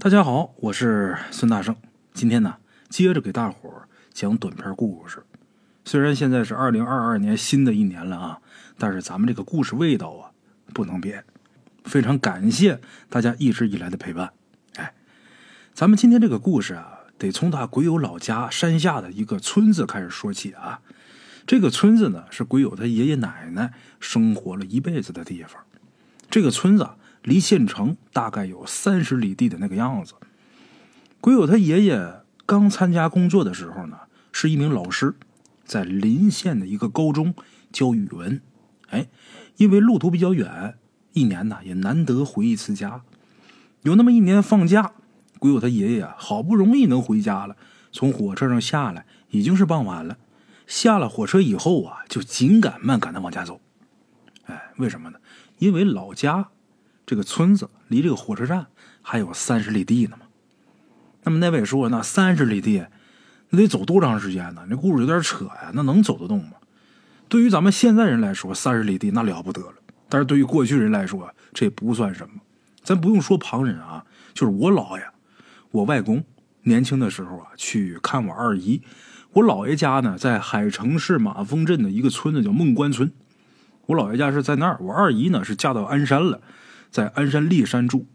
大家好，我是孙大圣。今天呢，接着给大伙儿讲短篇故事。虽然现在是二零二二年新的一年了啊，但是咱们这个故事味道啊不能变。非常感谢大家一直以来的陪伴。哎，咱们今天这个故事啊，得从他鬼友老家山下的一个村子开始说起啊。这个村子呢，是鬼友他爷爷奶奶生活了一辈子的地方。这个村子啊离县城大概有三十里地的那个样子。鬼友他爷爷刚参加工作的时候呢，是一名老师，在邻县的一个高中教语文。哎，因为路途比较远，一年呢也难得回一次家。有那么一年放假，鬼友他爷爷啊，好不容易能回家了，从火车上下来已经是傍晚了。下了火车以后啊，就紧赶慢赶的往家走。哎，为什么呢？因为老家这个村子离这个火车站还有三十里地呢嘛。那么那位说，那三十里地，那得走多长时间呢？那故事有点扯呀，那能走得动吗？对于咱们现在人来说，三十里地那了不得了。但是对于过去人来说，这不算什么。咱不用说旁人啊，就是我姥爷、我外公年轻的时候啊，去看我二姨。我姥爷家呢，在海城市马峰镇的一个村子叫孟关村。我姥爷家是在那儿，我二姨呢是嫁到鞍山了，在鞍山立山住。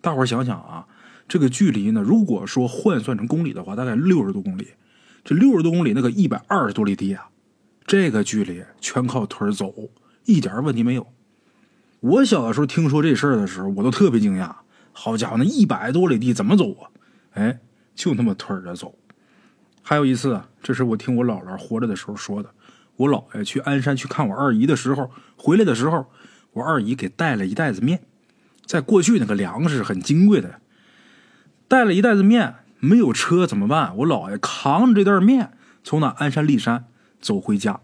大伙儿想想啊，这个距离呢，如果说换算成公里的话，大概六十多公里。这六十多公里，那个一百二十多里地啊，这个距离全靠腿走，一点问题没有。我小的时候听说这事儿的时候，我都特别惊讶。好家伙，那一百多里地怎么走啊？哎，就那么腿着走。还有一次，这是我听我姥姥活着的时候说的。我姥爷去鞍山去看我二姨的时候，回来的时候，我二姨给带了一袋子面。在过去那个粮食很金贵的，带了一袋子面，没有车怎么办？我姥爷扛着这袋面从那鞍山立山走回家，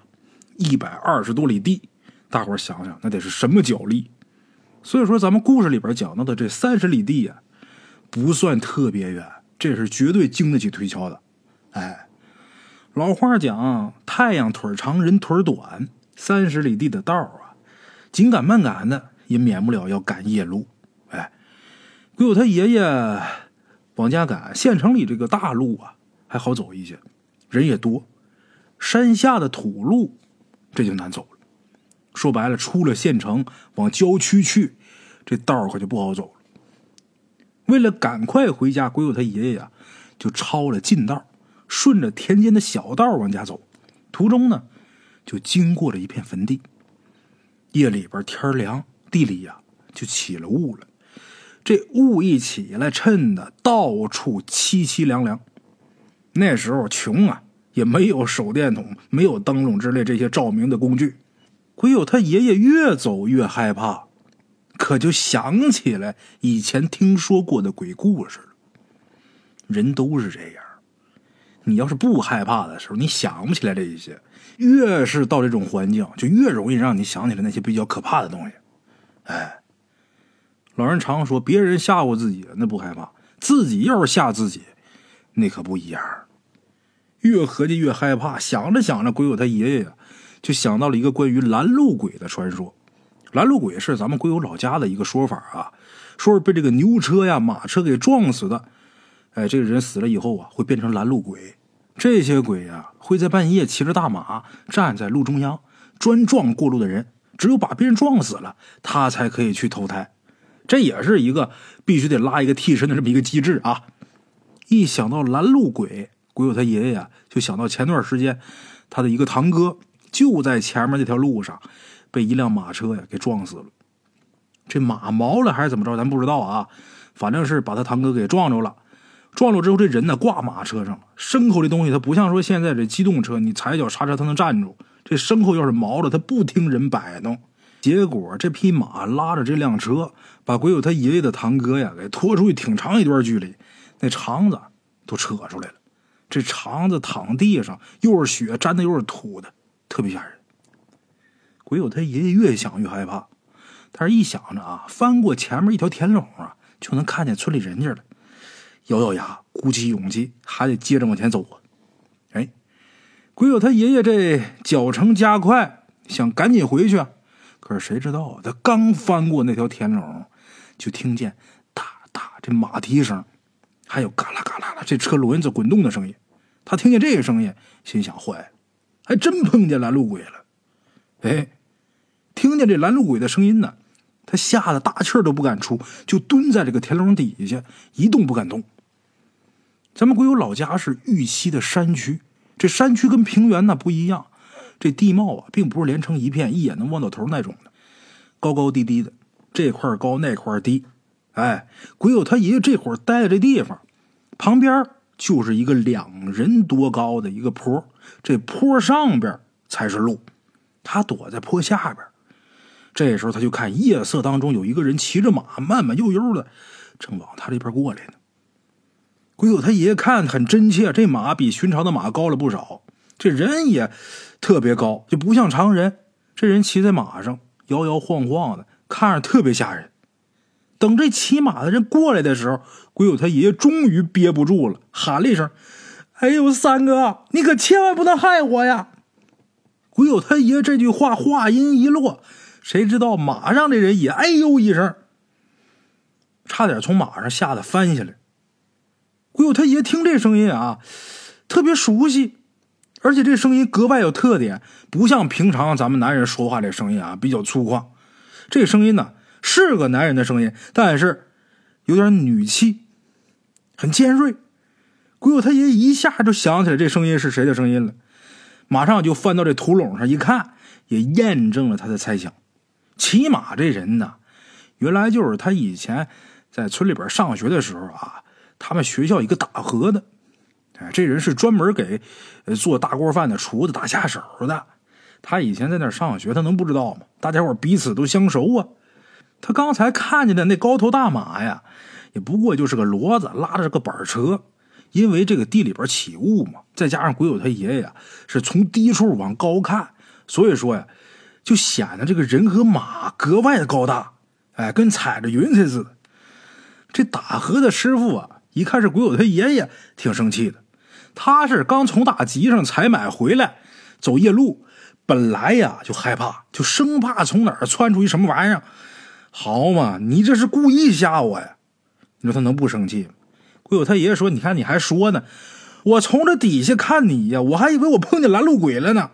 一百二十多里地。大伙想想，那得是什么脚力？所以说，咱们故事里边讲到的这三十里地呀，不算特别远，这是绝对经得起推敲的。哎，老话讲，太阳腿长，人腿短。三十里地的道啊，紧赶慢赶的，也免不了要赶夜路。哎，鬼友他爷爷往家赶，县城里这个大路啊还好走一些，人也多。山下的土路这就难走了。说白了，出了县城往郊区去，这道可就不好走了。为了赶快回家，鬼友他爷爷呀就抄了近道。顺着田间的小道往家走，途中呢，就经过了一片坟地。夜里边天凉，地里呀就起了雾了。这雾一起来，衬得到处凄凄凉凉。那时候穷啊，也没有手电筒，没有灯笼之类这些照明的工具。鬼友他爷爷越走越害怕，可就想起来以前听说过的鬼故事。人都是这样。你要是不害怕的时候，你想不起来这一些；越是到这种环境，就越容易让你想起来那些比较可怕的东西。哎，老人常说，别人吓唬自己那不害怕，自己要是吓自己，那可不一样。越合计越害怕，想着想着，鬼友他爷爷呀，就想到了一个关于拦路鬼的传说。拦路鬼是咱们鬼友老家的一个说法啊，说是被这个牛车呀、马车给撞死的。哎，这个人死了以后啊，会变成拦路鬼。这些鬼呀，会在半夜骑着大马站在路中央，专撞过路的人。只有把别人撞死了，他才可以去投胎。这也是一个必须得拉一个替身的这么一个机制啊！一想到拦路鬼，鬼友他爷爷呀，就想到前段时间他的一个堂哥就在前面这条路上被一辆马车呀给撞死了。这马毛了还是怎么着，咱不知道啊。反正是把他堂哥给撞着了。撞了之后，这人呢挂马车上了。牲口这东西，它不像说现在这机动车，你踩脚刹车它能站住。这牲口要是毛了，它不听人摆弄。结果这匹马拉着这辆车，把鬼友他爷爷的堂哥呀给拖出去挺长一段距离，那肠子都扯出来了。这肠子躺地上，又是血沾的，又是土的，特别吓人。鬼友他爷爷越想越害怕，但是一想着啊，翻过前面一条田垄啊，就能看见村里人家了。咬咬牙，鼓起勇气，还得接着往前走啊！鬼友他爷爷这脚程加快，想赶紧回去，可是谁知道，他刚翻过那条田垄，就听见哒哒这马蹄声，还有嘎啦嘎啦的这车轮子滚动的声音。他听见这个声音，心想：坏了，还真碰见拦路鬼了。哎，听见这拦路鬼的声音呢，他吓得大气儿都不敢出，就蹲在这个田垄底下一动不敢动。咱们鬼友老家是玉溪的山区，这山区跟平原那不一样，这地貌啊，并不是连成一片，一眼能望到头那种的，高高低低的，这块高那块低。哎，鬼友他爷爷这会儿待的这地方，旁边就是一个两人多高的一个坡，这坡上边才是路，他躲在坡下边。这时候他就看夜色当中有一个人骑着马，慢慢悠悠的，正往他这边过来呢。鬼友他爷爷看很真切，这马比寻常的马高了不少，这人也特别高，就不像常人。这人骑在马上摇摇晃晃的，看着特别吓人。等这骑马的人过来的时候，鬼友他爷爷终于憋不住了，喊了一声：“哎呦，三哥，你可千万不能害我呀！”鬼友他爷这句话话音一落，谁知道马上这人也哎呦一声，差点从马上吓得翻下来。鬼友他爷听这声音啊，特别熟悉，而且这声音格外有特点，不像平常咱们男人说话这声音啊，比较粗犷。这声音呢是个男人的声音，但是有点女气，很尖锐。鬼友他爷一下就想起来这声音是谁的声音了，马上就翻到这土垄上一看，也验证了他的猜想。骑马这人呢，原来就是他以前在村里边上学的时候啊。他们学校一个打荷的，哎，这人是专门给做大锅饭的厨子打下手的。他以前在那儿上学，他能不知道吗？大家伙彼此都相熟啊。他刚才看见的那高头大马呀，也不过就是个骡子拉着个板车。因为这个地里边起雾嘛，再加上鬼友他爷爷是从低处往高看，所以说呀，就显得这个人和马格外的高大，哎，跟踩着云彩似的。这打河的师傅啊。一看是鬼友他爷爷，挺生气的。他是刚从大集上采买回来，走夜路，本来呀就害怕，就生怕从哪儿窜出一什么玩意儿。好嘛，你这是故意吓我呀！你说他能不生气？鬼友他爷爷说：“你看你还说呢，我从这底下看你呀，我还以为我碰见拦路鬼了呢。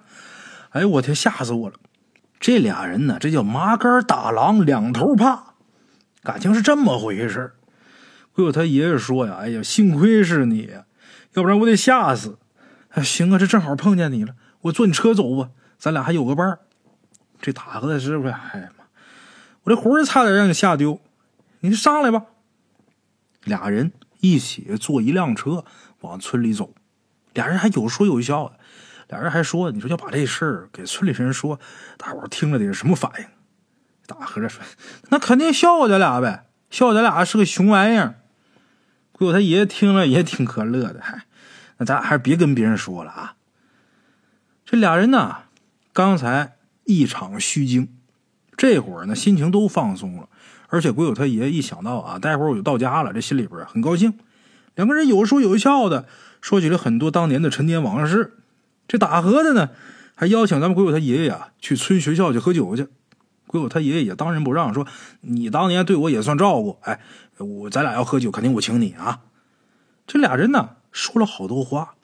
哎呦我天，吓死我了！这俩人呢，这叫麻杆打狼，两头怕，感情是这么回事鬼友他爷爷说呀：“哎呀，幸亏是你，要不然我得吓死。哎，行啊，这正好碰见你了，我坐你车走吧，咱俩还有个伴儿。这打河的师傅，哎呀妈，我这魂儿差点让你吓丢。你上来吧。俩人一起坐一辆车往村里走，俩人还有说有笑的。俩人还说，你说要把这事儿给村里人说，大伙儿听了得是什么反应？大和尚说，那肯定笑话咱俩呗，笑话咱俩是个熊玩意儿。”鬼友他爷爷听了也挺可乐的，嗨，那咱还是别跟别人说了啊。这俩人呢，刚才一场虚惊，这会儿呢心情都放松了，而且鬼友他爷爷一想到啊，待会儿我就到家了，这心里边很高兴。两个人有说有笑的说起了很多当年的陈年往事。这打河的呢，还邀请咱们鬼友他爷爷啊去村学校去喝酒去。鬼友他爷爷也当仁不让，说你当年对我也算照顾，哎。我咱俩要喝酒，肯定我请你啊！这俩人呢说了好多话，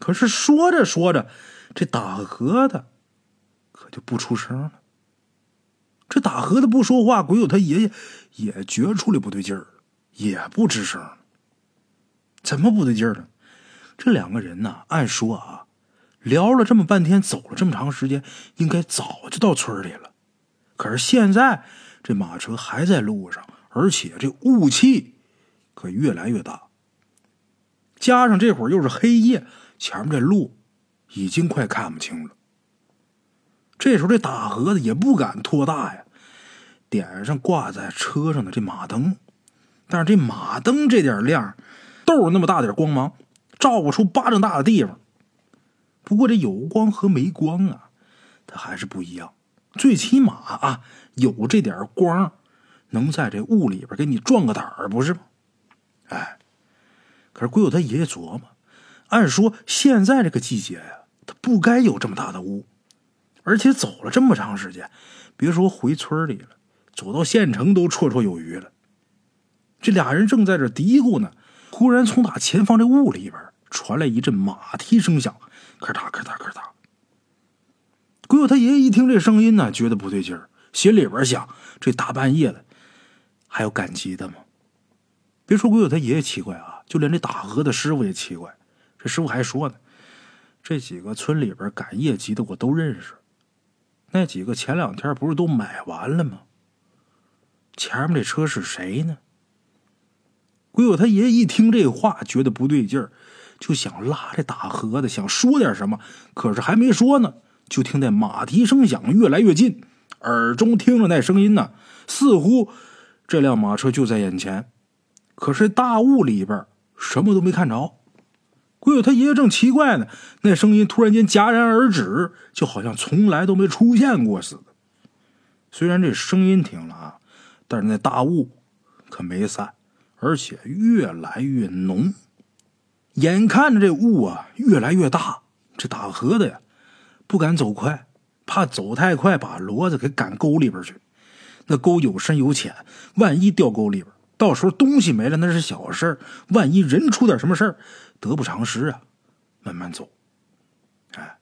可是说着说着，这打和的可就不出声了。这打和的不说话，鬼友他爷爷也觉出来不对劲儿，也不吱声。怎么不对劲儿呢？这两个人呢，按说啊，聊了这么半天，走了这么长时间，应该早就到村里了。可是现在这马车还在路上。而且这雾气可越来越大，加上这会儿又是黑夜，前面这路已经快看不清了。这时候这打盒子也不敢拖大呀，点上挂在车上的这马灯，但是这马灯这点亮，豆那么大点光芒，照不出巴掌大的地方。不过这有光和没光啊，它还是不一样。最起码啊，有这点光。能在这雾里边给你壮个胆儿，不是吗？哎，可是鬼友他爷爷琢磨，按说现在这个季节呀，他不该有这么大的雾，而且走了这么长时间，别说回村里了，走到县城都绰绰有余了。这俩人正在这嘀咕呢，忽然从他前方这雾里边传来一阵马蹄声响，咔嗒咔嗒咔嗒。鬼友他爷爷一听这声音呢，觉得不对劲儿，心里边想：这大半夜的，还有赶集的吗？别说鬼友他爷爷奇怪啊，就连这打荷的师傅也奇怪。这师傅还说呢：“这几个村里边赶夜集的我都认识，那几个前两天不是都买完了吗？前面这车是谁呢？”鬼友他爷爷一听这话，觉得不对劲儿，就想拉这打荷的，想说点什么，可是还没说呢。就听见马蹄声响，越来越近，耳中听着那声音呢，似乎这辆马车就在眼前。可是大雾里边什么都没看着。鬼友他爷爷正奇怪呢，那声音突然间戛然而止，就好像从来都没出现过似的。虽然这声音停了啊，但是那大雾可没散，而且越来越浓。眼看着这雾啊越来越大，这打河的呀。不敢走快，怕走太快把骡子给赶沟里边去。那沟有深有浅，万一掉沟里边，到时候东西没了那是小事万一人出点什么事儿，得不偿失啊！慢慢走。哎，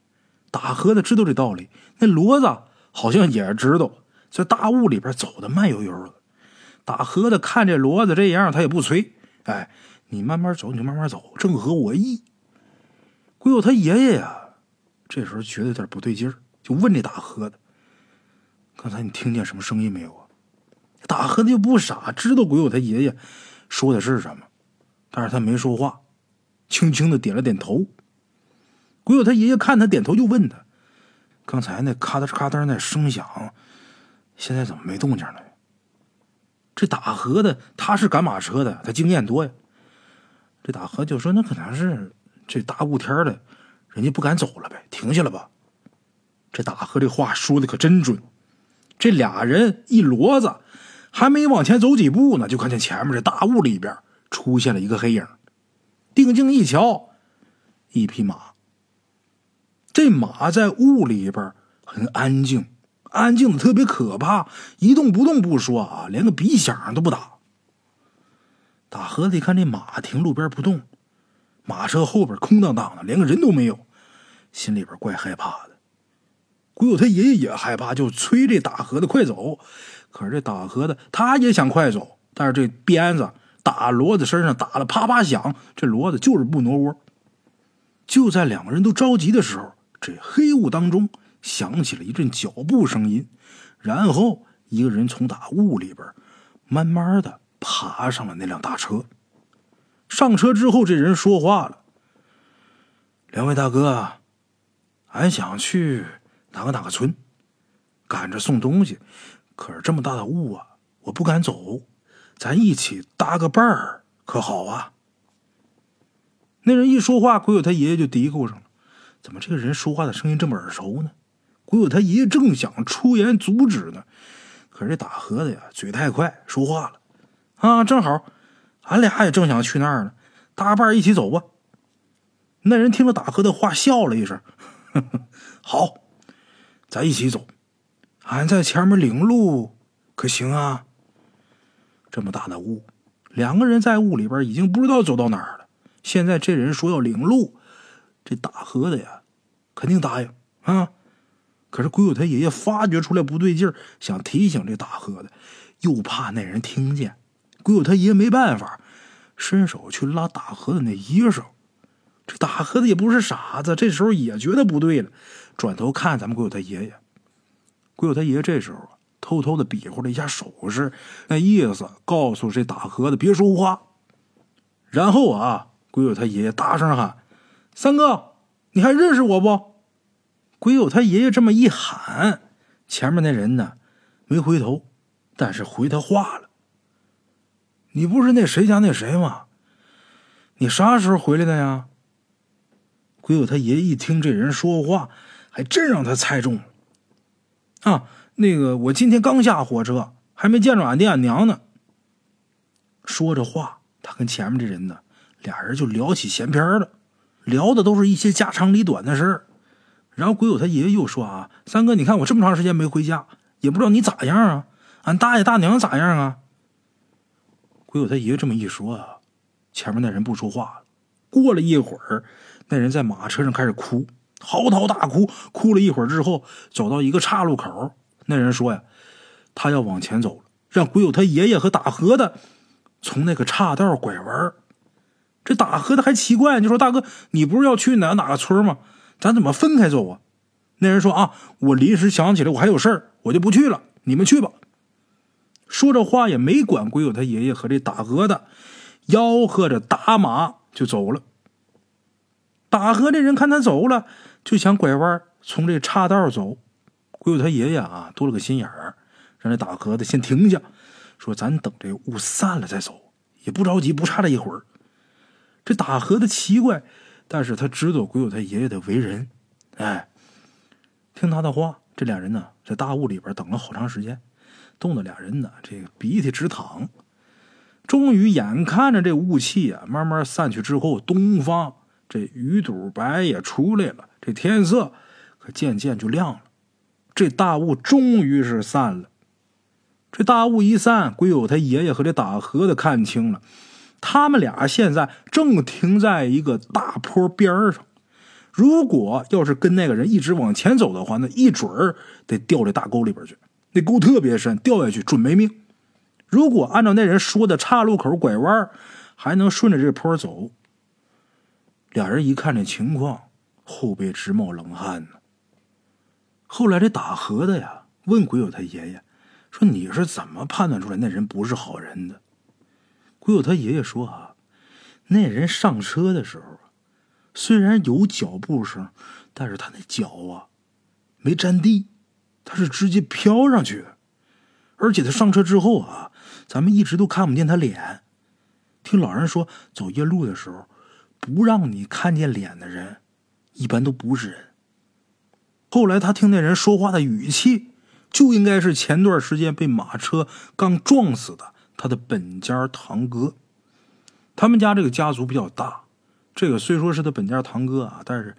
打河的知道这道理，那骡子好像也知道，在大雾里边走的慢悠悠的。打河的看这骡子这样，他也不催。哎，你慢慢走，你就慢慢走，正合我意。归有他爷爷呀。这时候觉得有点不对劲儿，就问这打河的：“刚才你听见什么声音没有啊？”打河的又不傻，知道鬼友他爷爷说的是什么，但是他没说话，轻轻的点了点头。鬼友他爷爷看他点头，就问他：“刚才那咔嗒咔嗒那声响，现在怎么没动静了？”这打河的他是赶马车的，他经验多呀。这打河就说：“那可能是这大雾天的。”人家不敢走了呗，停下了吧。这大河这话说的可真准。这俩人一骡子，还没往前走几步呢，就看见前面这大雾里边出现了一个黑影。定睛一瞧，一匹马。这马在雾里边很安静，安静的特别可怕，一动不动不说啊，连个鼻响都不打。大河子一看这马停路边不动，马车后边空荡荡的，连个人都没有。心里边怪害怕的，鬼友他爷爷也害怕，就催这打河的快走。可是这打河的他也想快走，但是这鞭子打骡子身上打的啪啪响，这骡子就是不挪窝。就在两个人都着急的时候，这黑雾当中响起了一阵脚步声音，然后一个人从打雾里边慢慢的爬上了那辆大车。上车之后，这人说话了：“两位大哥。”俺想去哪个哪个村，赶着送东西，可是这么大的雾啊，我不敢走。咱一起搭个伴儿，可好啊？那人一说话，鬼友他爷爷就嘀咕上了：“怎么这个人说话的声音这么耳熟呢？”鬼友他爷爷正想出言阻止呢，可是这打河的呀，嘴太快，说话了：“啊，正好，俺俩也正想去那儿呢，搭伴一起走吧。”那人听了打河的话，笑了一声。好，咱一起走。俺在前面领路，可行啊？这么大的雾，两个人在雾里边已经不知道走到哪儿了。现在这人说要领路，这打河的呀，肯定答应啊。可是鬼友他爷爷发觉出来不对劲儿，想提醒这打河的，又怕那人听见。鬼友他爷爷没办法，伸手去拉打河的那衣裳。这打河的也不是傻子，这时候也觉得不对了，转头看咱们鬼友他爷爷。鬼友他爷爷这时候，偷偷的比划了一下手势，那意思告诉这打河的别说话。然后啊，鬼友他爷爷大声喊：“三哥，你还认识我不？”鬼友他爷爷这么一喊，前面那人呢没回头，但是回他话了：“你不是那谁家那谁吗？你啥时候回来的呀？”鬼友他爷一听这人说话，还真让他猜中了。啊，那个我今天刚下火车，还没见着俺爹俺娘呢。说着话，他跟前面这人呢，俩人就聊起闲篇了，聊的都是一些家长里短的事儿。然后鬼友他爷爷又说：“啊，三哥，你看我这么长时间没回家，也不知道你咋样啊？俺大爷大娘咋样啊？”鬼友他爷爷这么一说啊，前面那人不说话了。过了一会儿，那人在马车上开始哭，嚎啕大哭。哭了一会儿之后，走到一个岔路口，那人说呀，他要往前走了，让鬼友他爷爷和大河的从那个岔道拐弯。这大河的还奇怪，你说大哥，你不是要去哪哪个村吗？咱怎么分开走啊？那人说啊，我临时想起来，我还有事儿，我就不去了，你们去吧。说这话也没管鬼友他爷爷和这大河的，吆喝着打马就走了。打河这人看他走了，就想拐弯从这岔道走。鬼友他爷爷啊，多了个心眼儿，让这打河的先停下，说咱等这雾散了再走，也不着急，不差这一会儿。这打河的奇怪，但是他知道鬼友他爷爷的为人，哎，听他的话，这俩人呢在大雾里边等了好长时间，冻得俩人呢这个鼻涕直淌。终于眼看着这雾气啊慢慢散去之后，东方这鱼肚白也出来了，这天色可渐渐就亮了，这大雾终于是散了。这大雾一散，鬼友他爷爷和这打河的看清了。他们俩现在正停在一个大坡边上，如果要是跟那个人一直往前走的话，那一准儿得掉这大沟里边去。那沟特别深，掉下去准没命。如果按照那人说的岔路口拐弯，还能顺着这坡走。俩人一看这情况，后背直冒冷汗呢。后来这打河的呀，问鬼友他爷爷说：“你是怎么判断出来那人不是好人的？”鬼友他爷爷说：“啊，那人上车的时候，虽然有脚步声，但是他那脚啊没沾地，他是直接飘上去。而且他上车之后啊，咱们一直都看不见他脸。听老人说，走夜路的时候，不让你看见脸的人，一般都不是人。后来他听那人说话的语气，就应该是前段时间被马车刚撞死的。”他的本家堂哥，他们家这个家族比较大，这个虽说是他本家堂哥啊，但是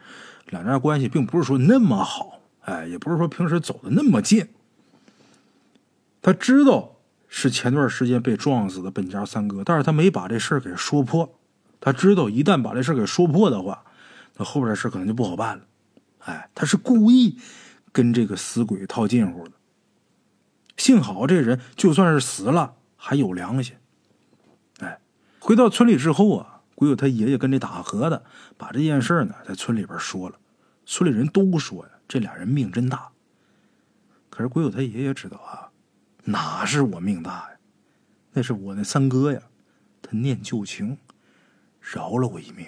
两家关系并不是说那么好，哎，也不是说平时走的那么近。他知道是前段时间被撞死的本家三哥，但是他没把这事儿给说破。他知道一旦把这事儿给说破的话，那后边的事可能就不好办了。哎，他是故意跟这个死鬼套近乎的。幸好这人就算是死了。还有良心，哎，回到村里之后啊，鬼友他爷爷跟这打和的把这件事呢在村里边说了，村里人都说呀，这俩人命真大。可是鬼友他爷爷知道啊，哪是我命大呀，那是我那三哥呀，他念旧情，饶了我一命。